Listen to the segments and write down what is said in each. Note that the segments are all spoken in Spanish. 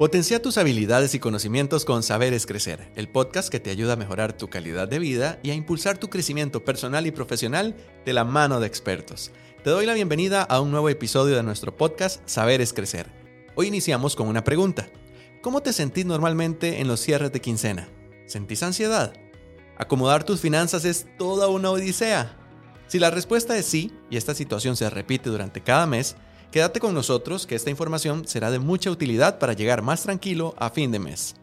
Potencia tus habilidades y conocimientos con Saberes Crecer, el podcast que te ayuda a mejorar tu calidad de vida y a impulsar tu crecimiento personal y profesional de la mano de expertos. Te doy la bienvenida a un nuevo episodio de nuestro podcast Saberes Crecer. Hoy iniciamos con una pregunta. ¿Cómo te sentís normalmente en los cierres de quincena? ¿Sentís ansiedad? ¿Acomodar tus finanzas es toda una odisea? Si la respuesta es sí, y esta situación se repite durante cada mes, Quédate con nosotros que esta información será de mucha utilidad para llegar más tranquilo a fin de mes.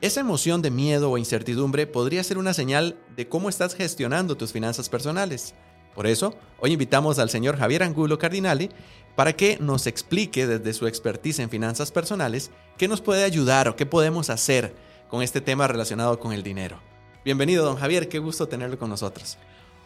Esa emoción de miedo o incertidumbre podría ser una señal de cómo estás gestionando tus finanzas personales. Por eso, hoy invitamos al señor Javier Angulo Cardinali para que nos explique desde su expertise en finanzas personales qué nos puede ayudar o qué podemos hacer con este tema relacionado con el dinero. Bienvenido, don Javier, qué gusto tenerlo con nosotros.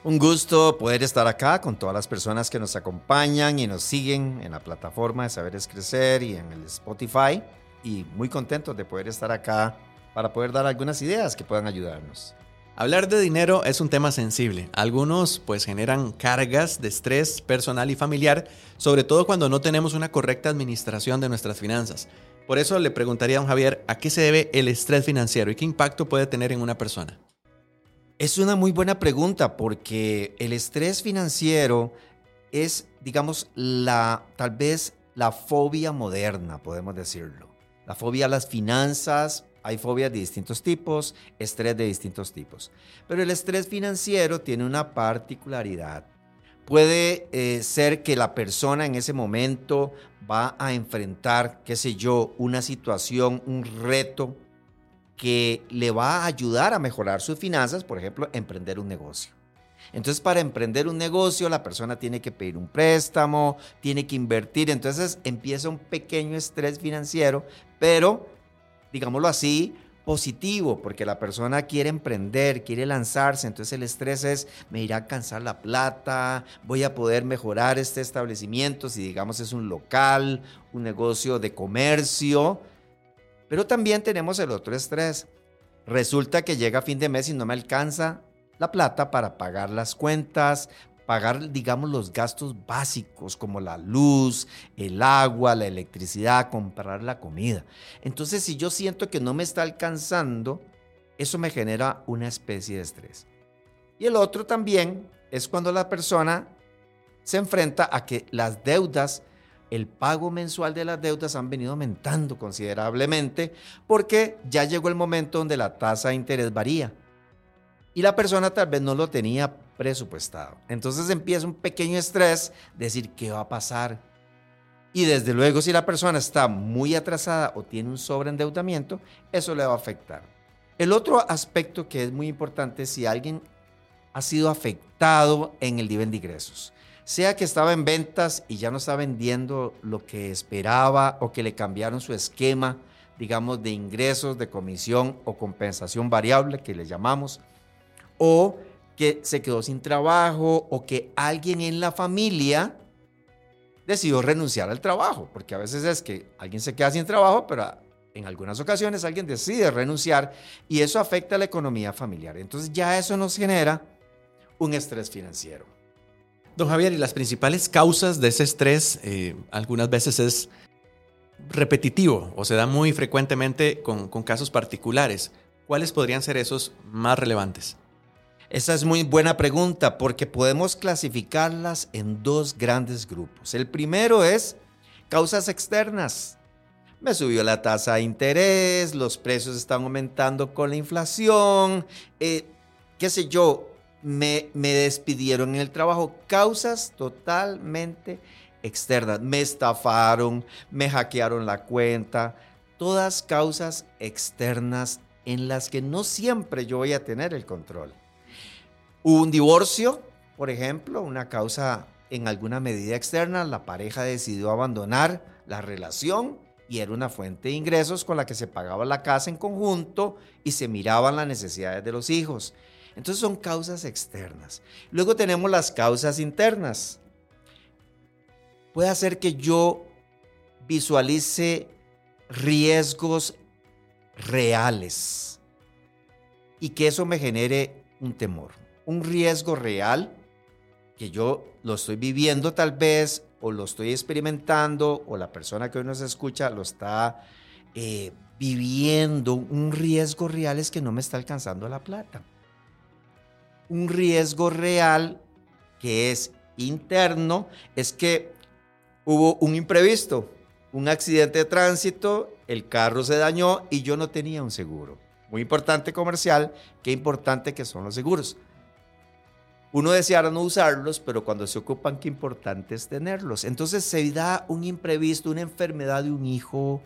Un gusto poder estar acá con todas las personas que nos acompañan y nos siguen en la plataforma de Saberes Crecer y en el Spotify. Y muy contentos de poder estar acá para poder dar algunas ideas que puedan ayudarnos. Hablar de dinero es un tema sensible. Algunos pues generan cargas de estrés personal y familiar, sobre todo cuando no tenemos una correcta administración de nuestras finanzas. Por eso le preguntaría a don Javier a qué se debe el estrés financiero y qué impacto puede tener en una persona. Es una muy buena pregunta porque el estrés financiero es, digamos, la tal vez la fobia moderna, podemos decirlo. La fobia a las finanzas, hay fobias de distintos tipos, estrés de distintos tipos. Pero el estrés financiero tiene una particularidad. Puede eh, ser que la persona en ese momento va a enfrentar, qué sé yo, una situación, un reto que le va a ayudar a mejorar sus finanzas, por ejemplo, emprender un negocio. Entonces, para emprender un negocio, la persona tiene que pedir un préstamo, tiene que invertir, entonces empieza un pequeño estrés financiero, pero, digámoslo así, positivo, porque la persona quiere emprender, quiere lanzarse, entonces el estrés es, me irá a alcanzar la plata, voy a poder mejorar este establecimiento, si digamos es un local, un negocio de comercio, pero también tenemos el otro estrés. Resulta que llega fin de mes y no me alcanza la plata para pagar las cuentas, pagar, digamos, los gastos básicos como la luz, el agua, la electricidad, comprar la comida. Entonces, si yo siento que no me está alcanzando, eso me genera una especie de estrés. Y el otro también es cuando la persona se enfrenta a que las deudas el pago mensual de las deudas han venido aumentando considerablemente porque ya llegó el momento donde la tasa de interés varía. Y la persona tal vez no lo tenía presupuestado. Entonces empieza un pequeño estrés, decir qué va a pasar. Y desde luego si la persona está muy atrasada o tiene un sobreendeudamiento, eso le va a afectar. El otro aspecto que es muy importante si alguien ha sido afectado en el nivel de ingresos sea que estaba en ventas y ya no está vendiendo lo que esperaba o que le cambiaron su esquema, digamos, de ingresos, de comisión o compensación variable, que le llamamos, o que se quedó sin trabajo o que alguien en la familia decidió renunciar al trabajo, porque a veces es que alguien se queda sin trabajo, pero en algunas ocasiones alguien decide renunciar y eso afecta a la economía familiar. Entonces ya eso nos genera un estrés financiero. Don Javier, y las principales causas de ese estrés eh, algunas veces es repetitivo o se da muy frecuentemente con, casos particulares. ¿Cuáles podrían ser esos más relevantes? Esa es muy buena pregunta porque podemos clasificarlas en dos grandes grupos. El primero es causas externas. Me subió la tasa de interés, los precios están aumentando con la inflación, eh, qué sé yo, me, despidieron en el trabajo. Causas totalmente externas. Me estafaron, me hackearon la cuenta. Todas causas externas en las que no siempre yo voy a tener el control. un divorcio, por ejemplo, una causa en alguna medida externa. La pareja decidió abandonar la relación y era una fuente de ingresos con la que se pagaba la casa en conjunto y se miraban las necesidades de los hijos. Entonces son causas externas. Luego tenemos las causas internas. Puede hacer que yo visualice riesgos reales y que eso me genere un temor. Un riesgo real que yo lo estoy viviendo tal vez o lo estoy experimentando o la persona que hoy nos escucha lo está eh, viviendo, un riesgo real es que no me está alcanzando la plata. Un riesgo real que es interno es que hubo un imprevisto, un accidente de tránsito, el carro se dañó y yo no tenía un seguro. Muy importante comercial, qué importante que son los seguros. Uno deseara no usarlos, pero cuando se ocupan, qué importante es tenerlos. Entonces se da un imprevisto, una enfermedad de un hijo,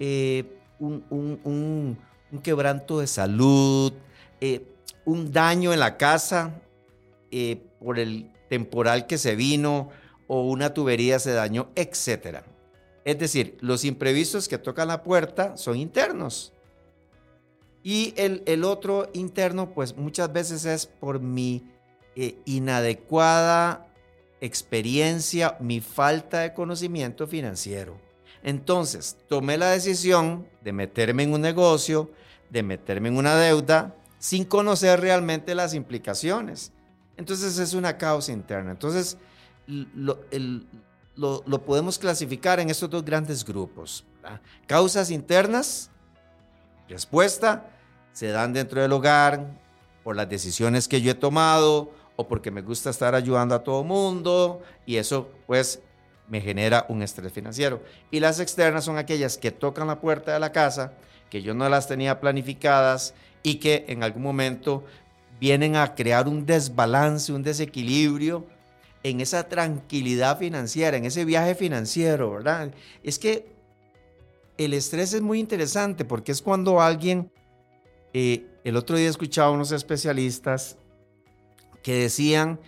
eh, un, quebranto de salud, eh, un daño en la casa eh, por el temporal que se vino o una tubería se dañó, etc. Es decir, los imprevistos que tocan la puerta son internos. Y el, el otro interno, pues muchas veces es por mi eh, inadecuada experiencia, mi falta de conocimiento financiero. Entonces, tomé la decisión de meterme en un negocio, de meterme en una deuda, sin conocer realmente las implicaciones. Entonces es una causa interna. Entonces, lo, podemos clasificar en estos dos grandes grupos. Causas internas, respuesta, se dan dentro del hogar por las decisiones que yo he tomado o porque me gusta estar ayudando a todo mundo y eso pues me genera un estrés financiero. Y las externas son aquellas que tocan la puerta de la casa, que yo no las tenía planificadas y que en algún momento vienen a crear un desbalance, un desequilibrio en esa tranquilidad financiera, en ese viaje financiero, ¿verdad? Es que el estrés es muy interesante porque es cuando alguien, eh, el otro día escuchaba a unos especialistas que decían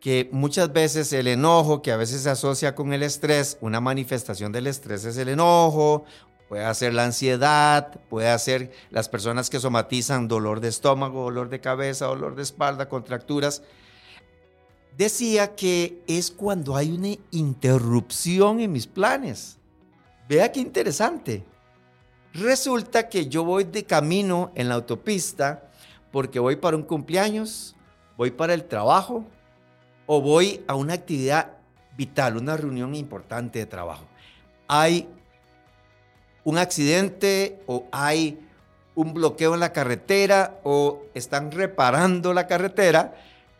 que muchas veces el enojo, que a veces se asocia con el estrés, una manifestación del estrés es el enojo, puede ser la ansiedad, puede ser las personas que somatizan dolor de estómago, dolor de cabeza, dolor de espalda, contracturas. Decía que es cuando hay una interrupción en mis planes. Vea qué interesante. Resulta que yo voy de camino en la autopista porque voy para un cumpleaños, voy para el trabajo o voy a una actividad vital, una reunión importante de trabajo. Hay un accidente o hay un bloqueo en la carretera o están reparando la carretera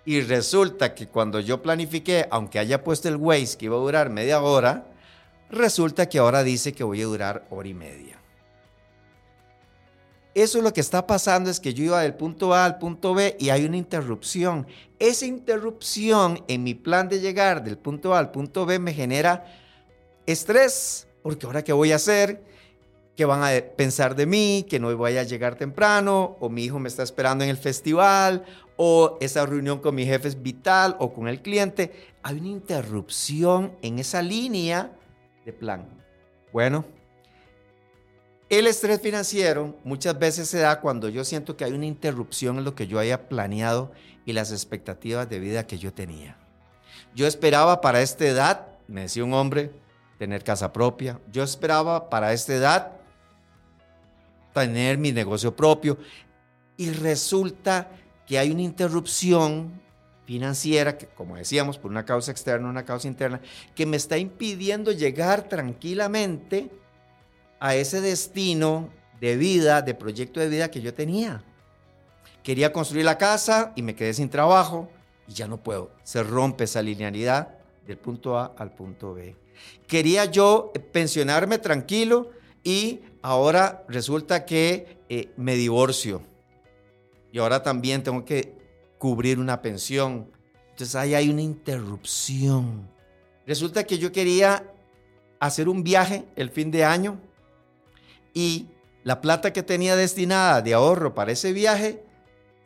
y resulta que cuando yo planifiqué, aunque haya puesto el Waze que iba a durar media hora, resulta que ahora dice que voy a durar hora y media. Eso lo que está pasando es que yo iba del punto A al punto B y hay una interrupción. Esa interrupción en mi plan de llegar del punto A al punto B me genera estrés, porque ahora qué voy a hacer, qué van a pensar de mí, que no voy a llegar temprano, o mi hijo me está esperando en el festival, o esa reunión con mi jefe es vital, o con el cliente. Hay una interrupción en esa línea de plan. Bueno, el estrés financiero muchas veces se da cuando yo siento que hay una interrupción en lo que yo haya planeado y las expectativas de vida que yo tenía. Yo esperaba para esta edad, me decía un hombre, tener casa propia. Yo esperaba para esta edad tener mi negocio propio. Y resulta que hay una interrupción financiera, que como decíamos, por una causa externa, una causa interna, que me está impidiendo llegar tranquilamente a ese destino de vida, de proyecto de vida que yo tenía. Quería construir la casa y me quedé sin trabajo y ya no puedo. Se rompe esa linealidad del punto A al punto B. Quería yo pensionarme tranquilo y ahora resulta que eh, me divorcio. Y ahora también tengo que cubrir una pensión. Entonces ahí hay una interrupción. Resulta que yo quería hacer un viaje el fin de año y la plata que tenía destinada de ahorro para ese viaje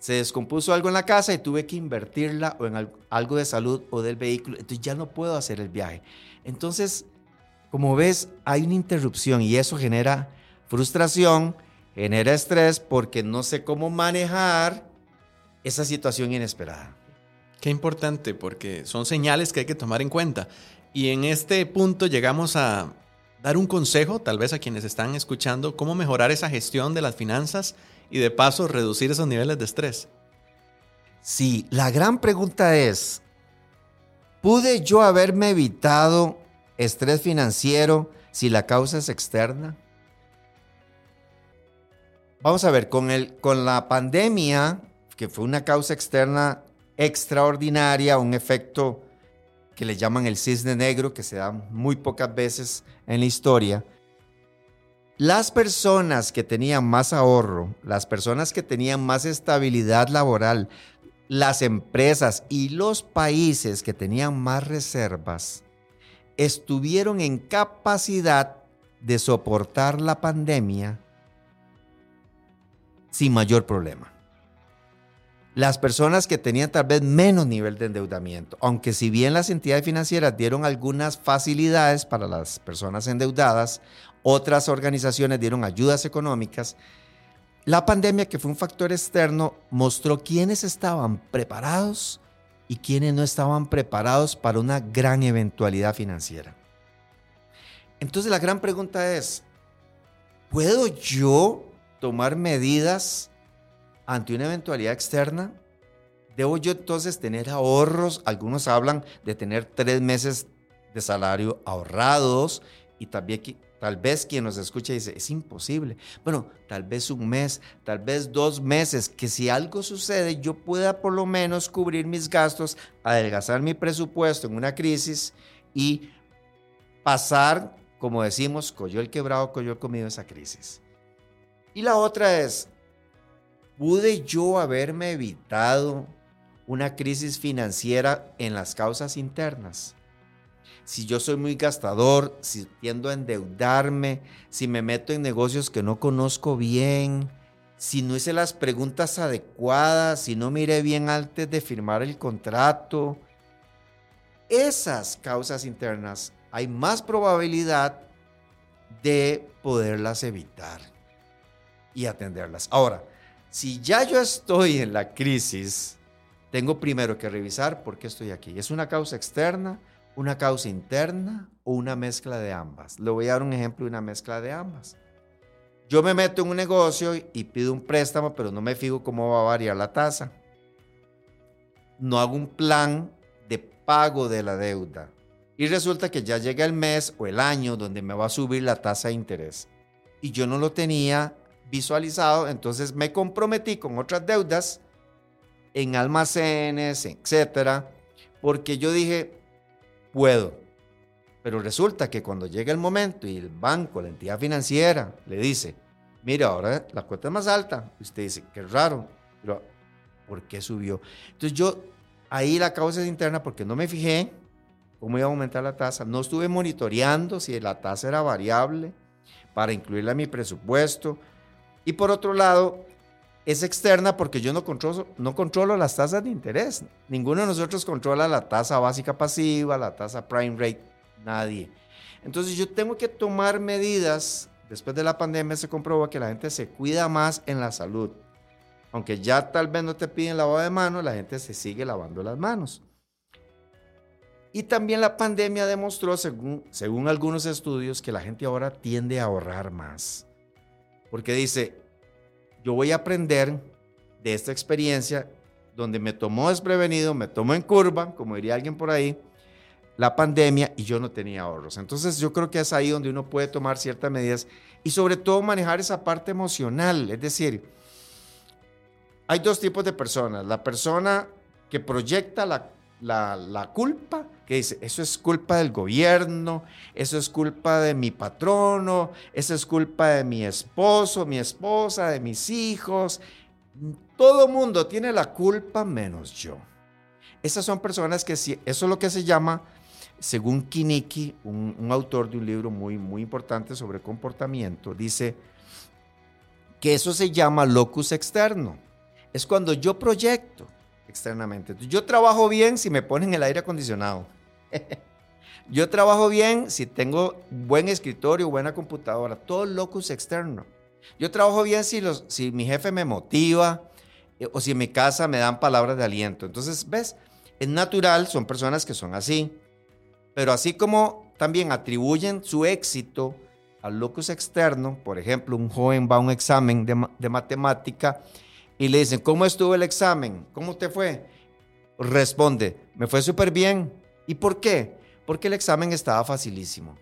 se descompuso algo en la casa y tuve que invertirla o en algo de salud o del vehículo. Entonces ya no puedo hacer el viaje. Entonces, como ves, hay una interrupción y eso genera frustración, genera estrés porque no sé cómo manejar esa situación inesperada. Qué importante porque son señales que hay que tomar en cuenta. Y en este punto llegamos a dar un consejo, tal vez a quienes están escuchando, cómo mejorar esa gestión de las finanzas y de paso reducir esos niveles de estrés? Sí, la gran pregunta es, ¿pude yo haberme evitado estrés financiero si la causa es externa? Vamos a ver, con, el, con la pandemia, que fue una causa externa extraordinaria, un efecto que le llaman el cisne negro, que se da muy pocas veces en la historia, las personas que tenían más ahorro, las personas que tenían más estabilidad laboral, las empresas y los países que tenían más reservas, estuvieron en capacidad de soportar la pandemia sin mayor problema. Las personas que tenían tal vez menos nivel de endeudamiento, aunque si bien las entidades financieras dieron algunas facilidades para las personas endeudadas, otras organizaciones dieron ayudas económicas, la pandemia, que fue un factor externo, mostró quiénes estaban preparados y quiénes no estaban preparados para una gran eventualidad financiera. Entonces la gran pregunta es, ¿puedo yo tomar medidas ante una eventualidad externa, ¿debo yo entonces tener ahorros? Algunos hablan de tener tres meses de salario ahorrados y también tal vez quien nos escucha dice, es imposible. Bueno, tal vez un mes, tal vez dos meses, que si algo sucede yo pueda por lo menos cubrir mis gastos, adelgazar mi presupuesto en una crisis y pasar, como decimos, coyó el quebrado, coyó el comido esa crisis. Y la otra es, ¿Pude yo haberme evitado una crisis financiera en las causas internas? Si yo soy muy gastador, si tiendo a endeudarme, si me meto en negocios que no conozco bien, si no hice las preguntas adecuadas, si no miré bien antes de firmar el contrato, esas causas internas hay más probabilidad de poderlas evitar y atenderlas. Ahora, si ya yo estoy en la crisis, tengo primero que revisar por qué estoy aquí. ¿Es una causa externa, una causa interna o una mezcla de ambas? Le voy a dar un ejemplo de una mezcla de ambas. Yo me meto en un negocio y pido un préstamo, pero no me fijo cómo va a variar la tasa. No hago un plan de pago de la deuda. Y resulta que ya llega el mes o el año donde me va a subir la tasa de interés. Y yo no lo tenía visualizado, entonces me comprometí con otras deudas en almacenes, etcétera, porque yo dije, puedo. Pero resulta que cuando llega el momento y el banco, la entidad financiera, le dice, mira, ahora la cuota es más alta, usted dice, qué raro, pero ¿por qué subió? Entonces yo, ahí la causa es interna porque no me fijé cómo iba a aumentar la tasa, no estuve monitoreando si la tasa era variable para incluirla en mi presupuesto, y por otro lado, es externa porque yo no controlo, no controlo las tasas de interés. Ninguno de nosotros controla la tasa básica pasiva, la tasa prime rate, nadie. Entonces yo tengo que tomar medidas. Después de la pandemia se comprobó que la gente se cuida más en la salud. Aunque ya tal vez no te piden lavado de manos, la gente se sigue lavando las manos. Y también la pandemia demostró, según, según algunos estudios, que la gente ahora tiende a ahorrar más porque dice, yo voy a aprender de esta experiencia donde me tomó desprevenido, me tomó en curva, como diría alguien por ahí, la pandemia y yo no tenía ahorros. Entonces yo creo que es ahí donde uno puede tomar ciertas medidas y sobre todo manejar esa parte emocional. Es decir, hay dos tipos de personas. La persona que proyecta la la, culpa, que dice, eso es culpa del gobierno, eso es culpa de mi patrono, eso es culpa de mi esposo, mi esposa, de mis hijos. Todo mundo tiene la culpa menos yo. Esas son personas que, eso es lo que se llama, según Kiniki, un, un autor de un libro muy, muy importante sobre comportamiento, dice que eso se llama locus externo. Es cuando yo proyecto externamente. Yo trabajo bien si me ponen el aire acondicionado. Yo trabajo bien si tengo buen escritorio, buena computadora, todo locus externo. Yo trabajo bien si, los, si mi jefe me motiva eh, o si en mi casa me dan palabras de aliento. Entonces, ¿ves? Es natural, son personas que son así. Pero así como también atribuyen su éxito al locus externo, por ejemplo, un joven va a un examen de, de matemática y le dicen, ¿cómo estuvo el examen? ¿Cómo te fue? Responde, me fue súper bien. ¿Y por qué? Porque el examen estaba facilísimo.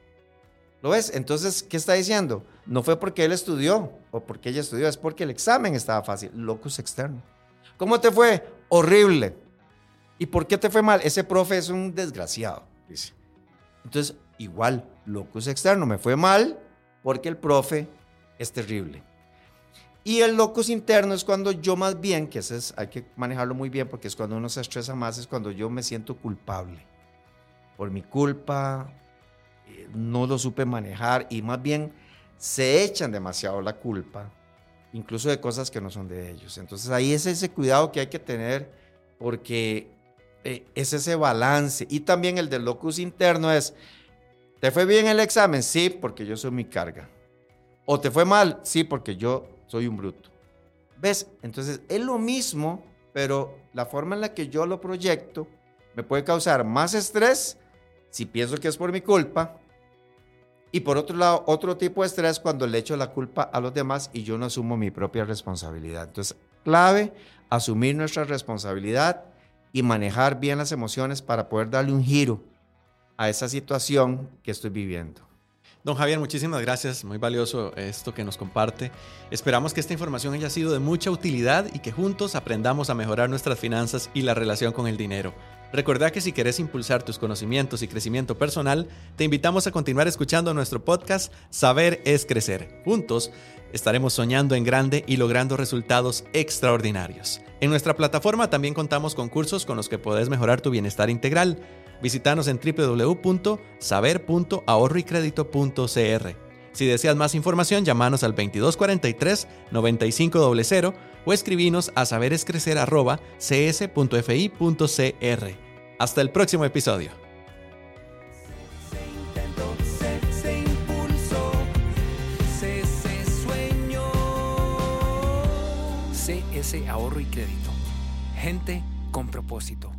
¿Lo ves? Entonces, ¿qué está diciendo? No fue porque él estudió o porque ella estudió, es porque el examen estaba fácil. Locus externo. ¿Cómo te fue? Horrible. ¿Y por qué te fue mal? Ese profe es un desgraciado, dice. Entonces, igual, locus externo. Me fue mal porque el profe es terrible. Y el locus interno es cuando yo más bien, que ese es, hay que manejarlo muy bien porque es cuando uno se estresa más, es cuando yo me siento culpable. Por mi culpa, eh, no lo supe manejar y más bien se echan demasiado la culpa, incluso de cosas que no son de ellos. Entonces ahí es ese cuidado que hay que tener porque eh, es ese balance. Y también el del locus interno es, ¿te fue bien el examen? Sí, porque yo soy mi carga. ¿O te fue mal? Sí, porque yo soy un bruto. ¿Ves? Entonces es lo mismo, pero la forma en la que yo lo proyecto me puede causar más estrés si pienso que es por mi culpa. Y por otro lado, otro tipo de estrés cuando le echo la culpa a los demás y yo no asumo mi propia responsabilidad. Entonces, clave, asumir nuestra responsabilidad y manejar bien las emociones para poder darle un giro a esa situación que estoy viviendo. Don Javier, muchísimas gracias, muy valioso esto que nos comparte. Esperamos que esta información haya sido de mucha utilidad y que juntos aprendamos a mejorar nuestras finanzas y la relación con el dinero. Recuerda que si quieres impulsar tus conocimientos y crecimiento personal, te invitamos a continuar escuchando nuestro podcast Saber es Crecer. Juntos estaremos soñando en grande y logrando resultados extraordinarios. En nuestra plataforma también contamos con cursos con los que puedes mejorar tu bienestar integral Visítanos en www.saber.ahorroycredito.cr. Si deseas más información, llámanos al 2243-9500 o escribinos a saberescrecer.cs.fi.cr. Hasta el próximo episodio. CS Ahorro y Crédito. Gente con propósito.